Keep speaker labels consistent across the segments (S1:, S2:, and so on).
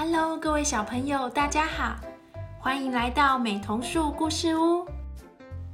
S1: Hello，各位小朋友，大家好，欢迎来到美童树故事屋。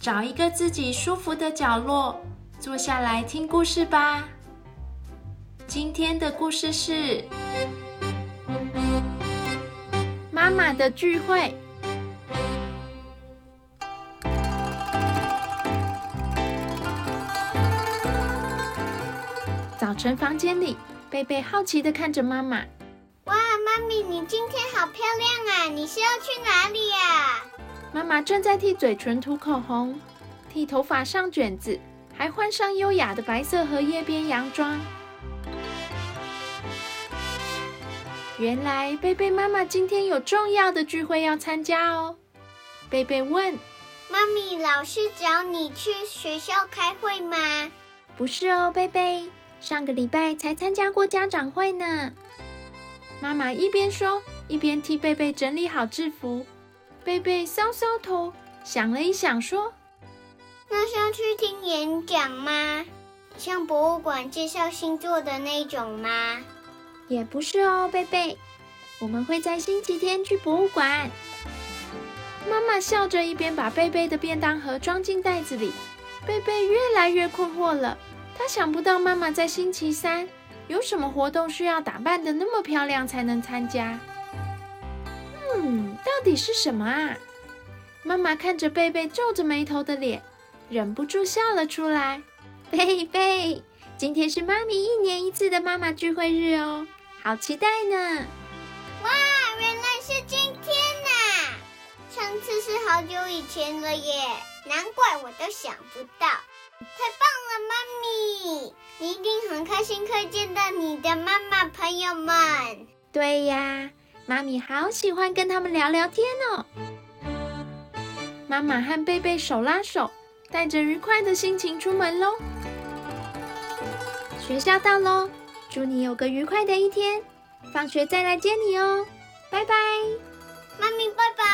S1: 找一个自己舒服的角落，坐下来听故事吧。今天的故事是妈妈的聚会。早晨，房间里，贝贝好奇的看着妈妈。
S2: 哇，妈咪，你今天好漂亮啊！你是要去哪里呀？
S1: 妈妈正在替嘴唇涂口红，替头发上卷子，还换上优雅的白色荷叶边洋装。原来贝贝妈妈今天有重要的聚会要参加哦。贝贝问：“
S2: 妈咪，老师找你去学校开会吗？”“
S1: 不是哦，贝贝。”上个礼拜才参加过家长会呢。妈妈一边说，一边替贝贝整理好制服。贝贝搔搔头，想了一想，说：“
S2: 那是要去听演讲吗？像博物馆介绍星座的那种吗？”“
S1: 也不是哦，贝贝。我们会在星期天去博物馆。”妈妈笑着，一边把贝贝的便当盒装进袋子里。贝贝越来越困惑了。他想不到妈妈在星期三有什么活动需要打扮的那么漂亮才能参加。嗯，到底是什么啊？妈妈看着贝贝皱着眉头的脸，忍不住笑了出来。贝贝，今天是妈咪一年一次的妈妈聚会日哦，好期待呢！
S2: 哇，原来是今天呐！上次是好久以前了耶，难怪我都想不到。你一定很开心可以见到你的妈妈朋友们。
S1: 对呀，妈咪好喜欢跟他们聊聊天哦。妈妈和贝贝手拉手，带着愉快的心情出门喽。学校到喽，祝你有个愉快的一天。放学再来接你哦，拜拜。
S2: 妈咪，拜拜。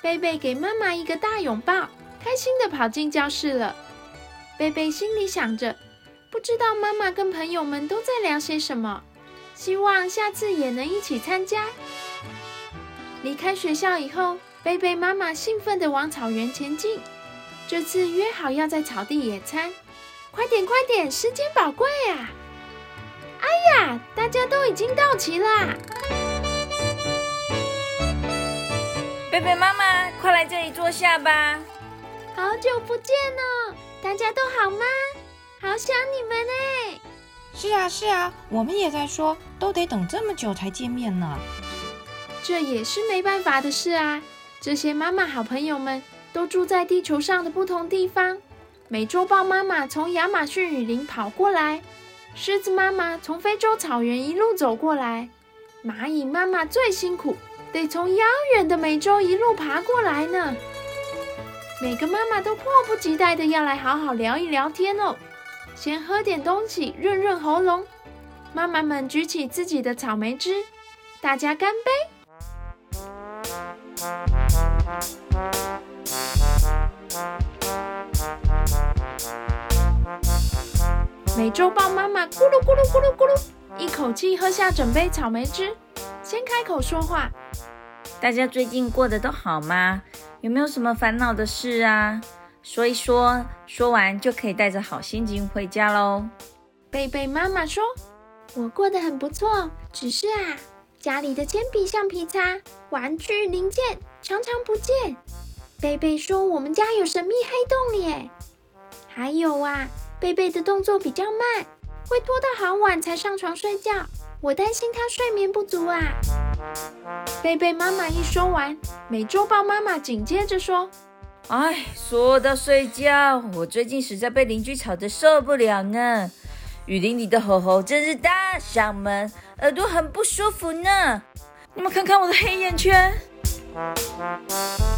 S1: 贝贝给妈妈一个大拥抱，开心的跑进教室了。贝贝心里想着，不知道妈妈跟朋友们都在聊些什么，希望下次也能一起参加。离开学校以后，贝贝妈妈兴奋地往草原前进。这次约好要在草地野餐，快点快点，时间宝贵啊！哎呀，大家都已经到齐啦！
S3: 贝贝妈妈，快来这里坐下吧。
S1: 好久不见了。大家都好吗？好想你们哎！
S4: 是啊是啊，我们也在说，都得等这么久才见面呢。
S1: 这也是没办法的事啊。这些妈妈好朋友们都住在地球上的不同地方。美洲豹妈妈从亚马逊雨林跑过来，狮子妈妈从非洲草原一路走过来，蚂蚁妈妈最辛苦，得从遥远的美洲一路爬过来呢。每个妈妈都迫不及待的要来好好聊一聊天哦。先喝点东西润润喉咙。妈妈们举起自己的草莓汁，大家干杯。美洲豹妈妈咕噜咕噜咕噜咕噜，一口气喝下整杯草莓汁，先开口说话。
S3: 大家最近过得都好吗？有没有什么烦恼的事啊？说一说，说完就可以带着好心情回家喽。
S1: 贝贝妈妈说：“我过得很不错，只是啊，家里的铅笔、橡皮擦、玩具零件常常不见。”贝贝说：“我们家有神秘黑洞耶。”还有啊，贝贝的动作比较慢，会拖到好晚才上床睡觉。我担心他睡眠不足啊。贝贝妈妈一说完，美洲豹妈妈紧接着说：“
S3: 哎，说到睡觉，我最近实在被邻居吵得受不了呢。雨林里的吼吼真是大嗓门，耳朵很不舒服呢。你们看看我的黑眼圈。”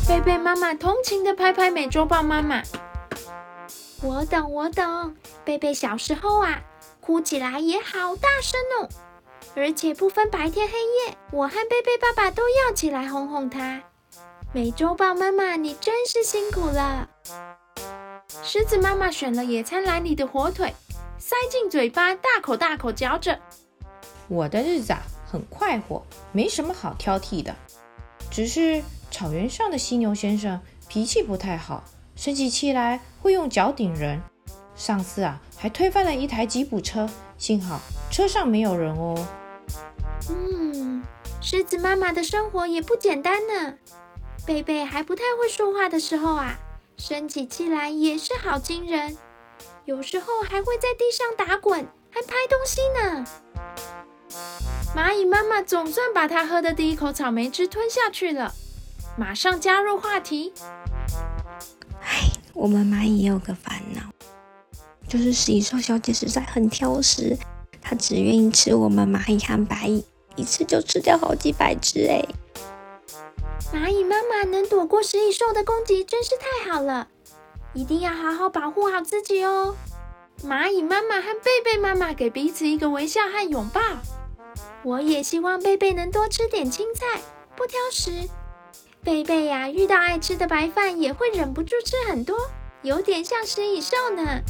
S1: 贝贝妈妈同情的拍拍美洲豹妈妈：“我懂，我懂。贝贝小时候啊，哭起来也好大声哦。”而且不分白天黑夜，我和贝贝爸爸都要起来哄哄他。美洲豹妈妈，你真是辛苦了。狮子妈妈选了野餐篮里的火腿，塞进嘴巴，大口大口嚼着。
S4: 我的日子啊，很快活，没什么好挑剔的。只是草原上的犀牛先生脾气不太好，生起气来会用脚顶人。上次啊，还推翻了一台吉普车，幸好车上没有人哦。
S1: 嗯，狮子妈妈的生活也不简单呢。贝贝还不太会说话的时候啊，生起气来也是好惊人，有时候还会在地上打滚，还拍东西呢。蚂蚁妈妈总算把它喝的第一口草莓汁吞下去了，马上加入话题。
S5: 唉，我们蚂蚁也有个烦恼，就是食蚁兽小姐实在很挑食，她只愿意吃我们蚂蚁和白蚁，一次就吃掉好几百只哎。
S1: 蚂蚁妈妈能躲过食蚁兽的攻击，真是太好了！一定要好好保护好自己哦。蚂蚁妈妈和贝贝妈妈给彼此一个微笑和拥抱。我也希望贝贝能多吃点青菜，不挑食。贝贝呀，遇到爱吃的白饭也会忍不住吃很多，有点像食蚁兽呢。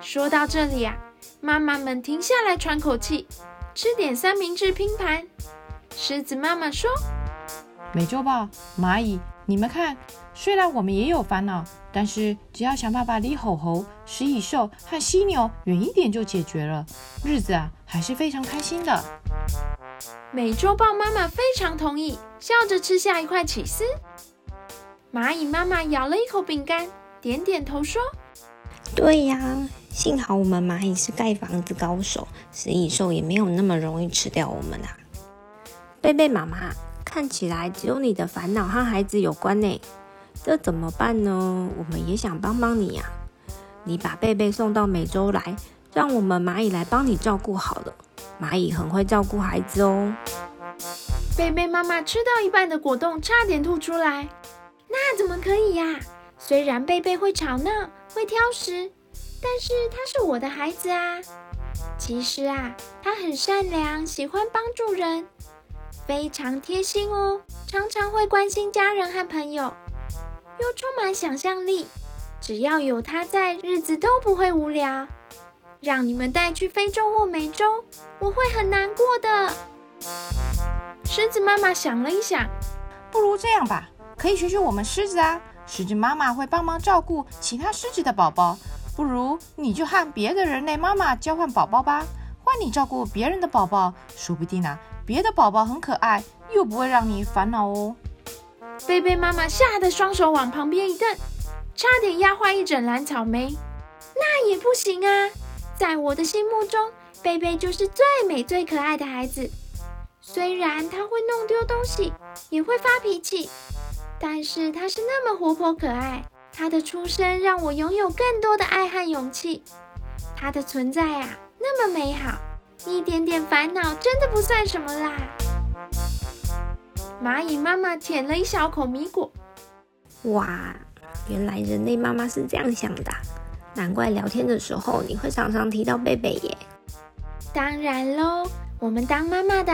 S1: 说到这里啊，妈妈们停下来喘口气，吃点三明治拼盘。狮子妈妈说。
S4: 美洲豹、蚂蚁，你们看，虽然我们也有烦恼，但是只要想办法离吼吼、食蚁兽和犀牛远一点就解决了，日子啊还是非常开心的。
S1: 美洲豹妈妈非常同意，笑着吃下一块起司。蚂蚁妈妈咬了一口饼干，点点头说：“
S5: 对呀，幸好我们蚂蚁是盖房子高手，食蚁兽也没有那么容易吃掉我们啊。”贝贝妈妈。看起来只有你的烦恼和孩子有关呢，这怎么办呢？我们也想帮帮你呀。你把贝贝送到美洲来，让我们蚂蚁来帮你照顾好了。蚂蚁很会照顾孩子哦。
S1: 贝贝妈妈吃到一半的果冻差点吐出来，那怎么可以呀？虽然贝贝会吵闹、会挑食，但是他是我的孩子啊。其实啊，他很善良，喜欢帮助人。非常贴心哦，常常会关心家人和朋友，又充满想象力。只要有他在，日子都不会无聊。让你们带去非洲或美洲，我会很难过的。狮子妈妈想了一想，
S4: 不如这样吧，可以学学我们狮子啊。狮子妈妈会帮忙照顾其他狮子的宝宝，不如你就和别的人类妈妈交换宝宝吧，换你照顾别人的宝宝，说不定啊。别的宝宝很可爱，又不会让你烦恼哦。
S1: 贝贝妈妈吓得双手往旁边一蹬，差点压坏一整篮草莓。那也不行啊！在我的心目中，贝贝就是最美最可爱的孩子。虽然他会弄丢东西，也会发脾气，但是他是那么活泼可爱。他的出生让我拥有更多的爱和勇气。他的存在啊，那么美好。一点点烦恼真的不算什么啦。蚂蚁妈妈舔了一小口米果，
S5: 哇，原来人类妈妈是这样想的，难怪聊天的时候你会常常提到贝贝耶。
S1: 当然喽，我们当妈妈的，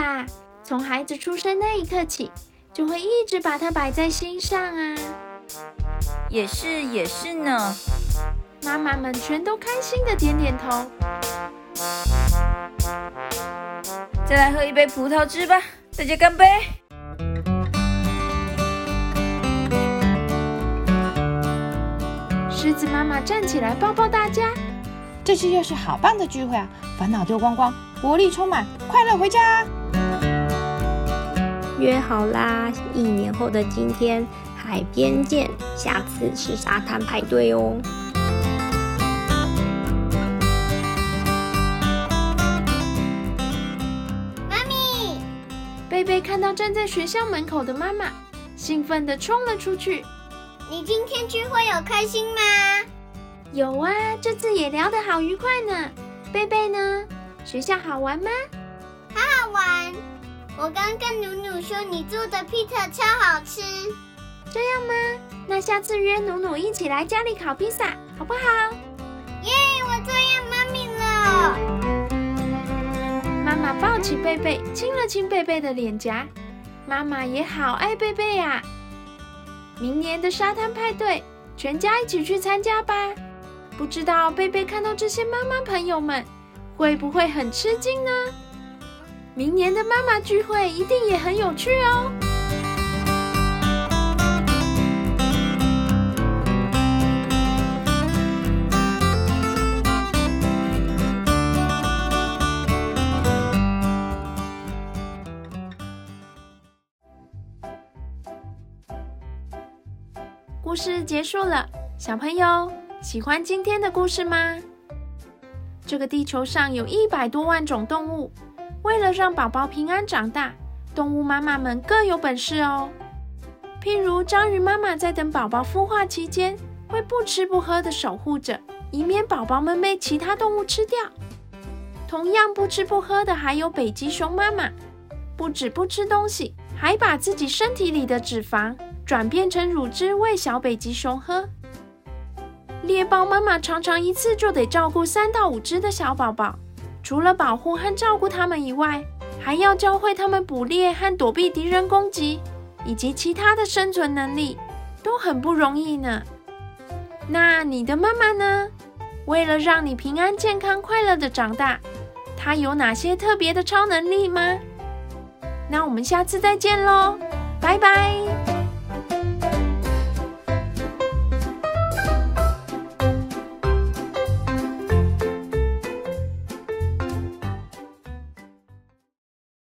S1: 从孩子出生那一刻起，就会一直把它摆在心上啊。
S3: 也是也是呢，
S1: 妈妈们全都开心的点点头。
S3: 再来喝一杯葡萄汁吧，大家干杯！
S1: 狮子妈妈站起来抱抱大家，
S4: 这次又是好棒的聚会啊！烦恼丢光光，活力充满，快乐回家！
S5: 约好啦，一年后的今天海边见，下次是沙滩派对哦。
S1: 妈咪贝贝看到站在学校门口的妈妈，兴奋的冲了出去。
S2: 你今天聚会有开心吗？
S1: 有啊，这次也聊得好愉快呢。贝贝呢？学校好玩吗？
S2: 好好玩。我刚跟努努说你做的披萨超好吃。
S1: 这样吗？那下次约努努一起来家里烤披萨，好不好？
S2: 耶！我最爱妈咪了。
S1: 妈妈抱起贝贝，亲了亲贝贝的脸颊。妈妈也好爱贝贝呀。明年的沙滩派对，全家一起去参加吧。不知道贝贝看到这些妈妈朋友们，会不会很吃惊呢？明年的妈妈聚会一定也很有趣哦。事结束了，小朋友喜欢今天的故事吗？这个地球上有一百多万种动物，为了让宝宝平安长大，动物妈妈们各有本事哦。譬如章鱼妈妈在等宝宝孵化期间，会不吃不喝的守护着，以免宝宝们被其他动物吃掉。同样不吃不喝的还有北极熊妈妈，不止不吃东西，还把自己身体里的脂肪。转变成乳汁喂小北极熊喝。猎豹妈妈常常一次就得照顾三到五只的小宝宝，除了保护和照顾它们以外，还要教会它们捕猎和躲避敌人攻击，以及其他的生存能力，都很不容易呢。那你的妈妈呢？为了让你平安、健康、快乐的长大，她有哪些特别的超能力吗？那我们下次再见喽，拜拜。